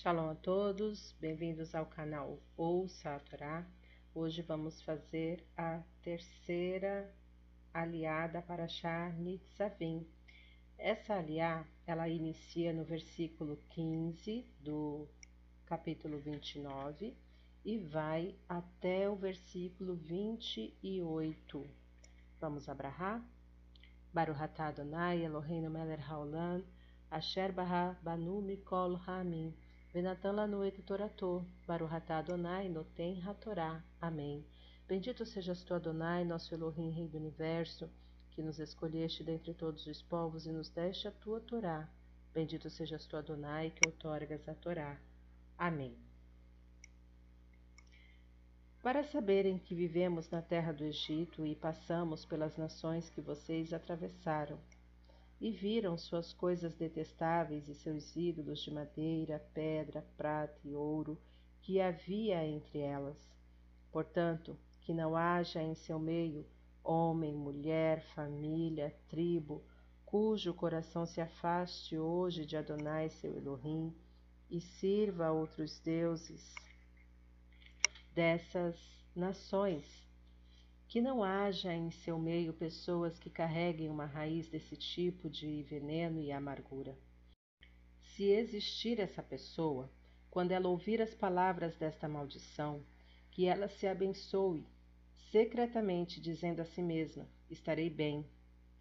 Shalom a todos, bem-vindos ao canal Ouça a Torá. Hoje vamos fazer a terceira aliada para Shah Nitzavim. Essa aliá, ela inicia no versículo 15 do capítulo 29 e vai até o versículo 28. Vamos abrahar? Baruch atah Adonai Eloheinu melech haolam asher bara banu mikol ha'amim Venatan lanu et torato, Baruhatá Adonai noten hatorá. Amém. Bendito sejas tu, Adonai, nosso Elohim, Rei do Universo, que nos escolheste dentre todos os povos e nos deste a tua Torá. Bendito sejas tu, Adonai, que outorgas a Torá. Amém. Para saberem que vivemos na terra do Egito e passamos pelas nações que vocês atravessaram, e viram suas coisas detestáveis e seus ídolos de madeira, pedra, prata e ouro que havia entre elas. Portanto, que não haja em seu meio homem, mulher, família, tribo, cujo coração se afaste hoje de Adonai seu Elohim e sirva a outros deuses dessas nações que não haja em seu meio pessoas que carreguem uma raiz desse tipo de veneno e amargura. Se existir essa pessoa, quando ela ouvir as palavras desta maldição, que ela se abençoe, secretamente dizendo a si mesma: Estarei bem,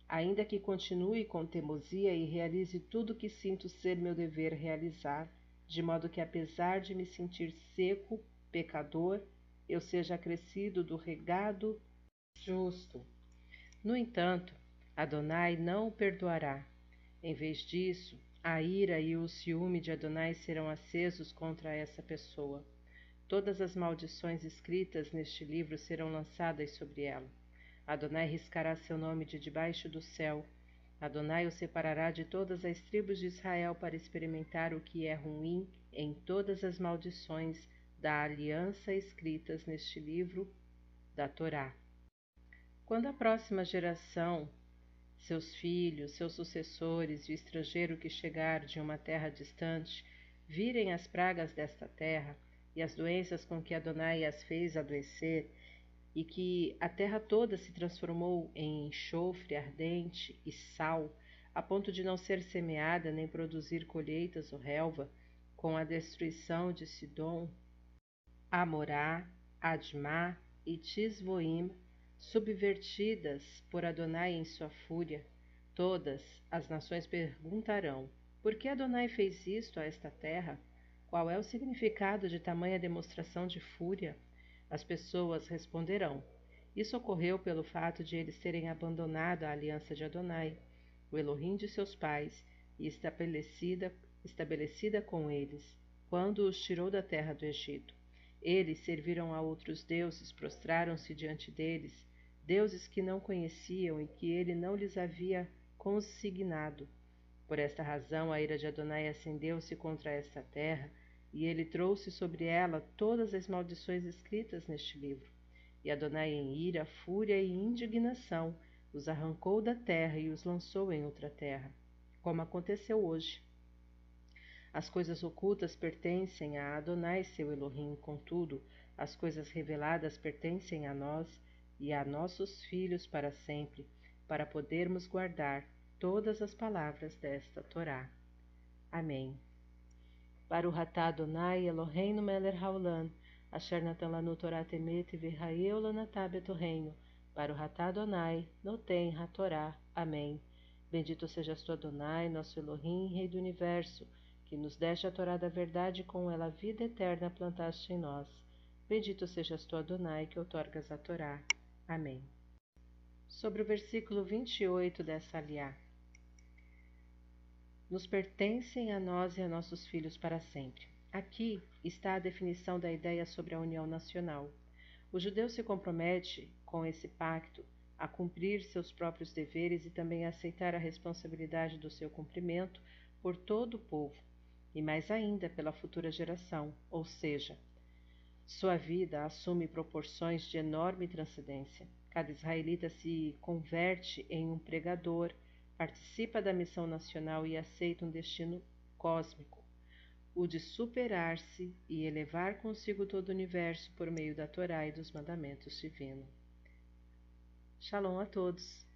ainda que continue com teimosia e realize tudo o que sinto ser meu dever realizar, de modo que, apesar de me sentir seco, pecador, eu seja acrescido do regado justo. No entanto, Adonai não o perdoará. Em vez disso, a ira e o ciúme de Adonai serão acesos contra essa pessoa. Todas as maldições escritas neste livro serão lançadas sobre ela. Adonai riscará seu nome de debaixo do céu. Adonai o separará de todas as tribos de Israel para experimentar o que é ruim em todas as maldições da aliança escritas neste livro da Torá. Quando a próxima geração, seus filhos, seus sucessores e o estrangeiro que chegar de uma terra distante, virem as pragas desta terra e as doenças com que Adonai as fez adoecer, e que a terra toda se transformou em enxofre ardente e sal, a ponto de não ser semeada nem produzir colheitas ou relva, com a destruição de Sidom, Amorá, Admá e Tisvoim, subvertidas por Adonai em sua fúria, todas as nações perguntarão: por que Adonai fez isto a esta terra? Qual é o significado de tamanha demonstração de fúria? As pessoas responderão: Isso ocorreu pelo fato de eles terem abandonado a aliança de Adonai, o Elohim de seus pais, e estabelecida, estabelecida com eles, quando os tirou da terra do Egito. Eles serviram a outros deuses, prostraram-se diante deles, deuses que não conheciam e que ele não lhes havia consignado. Por esta razão a ira de Adonai acendeu-se contra esta terra, e ele trouxe sobre ela todas as maldições escritas neste livro. E Adonai, em ira, fúria e indignação, os arrancou da terra e os lançou em outra terra, como aconteceu hoje. As coisas ocultas pertencem a Adonai, seu Elohim, contudo, as coisas reveladas pertencem a nós e a nossos filhos para sempre, para podermos guardar todas as palavras desta Torá. Amém. Baruch atah Adonai Eloheinu melech haolam, asher natan lanu Torah temet v'hayeu lanatah betorreino, Baruch atah Adonai noten hatorá. Amém. Bendito sejas tu, Adonai, nosso Elohim, Rei do Universo, que nos deste a Torá da verdade e com ela a vida eterna plantaste em nós. Bendito sejas tu, Adonai, que outorgas a Torá. Amém. Sobre o versículo 28 dessa aliá. Nos pertencem a nós e a nossos filhos para sempre. Aqui está a definição da ideia sobre a união nacional. O judeu se compromete com esse pacto a cumprir seus próprios deveres e também a aceitar a responsabilidade do seu cumprimento por todo o povo, e mais ainda pela futura geração, ou seja, sua vida assume proporções de enorme transcendência. Cada israelita se converte em um pregador, participa da missão nacional e aceita um destino cósmico. o de superar-se e elevar consigo todo o universo por meio da Torá e dos mandamentos divinos. Shalom a todos.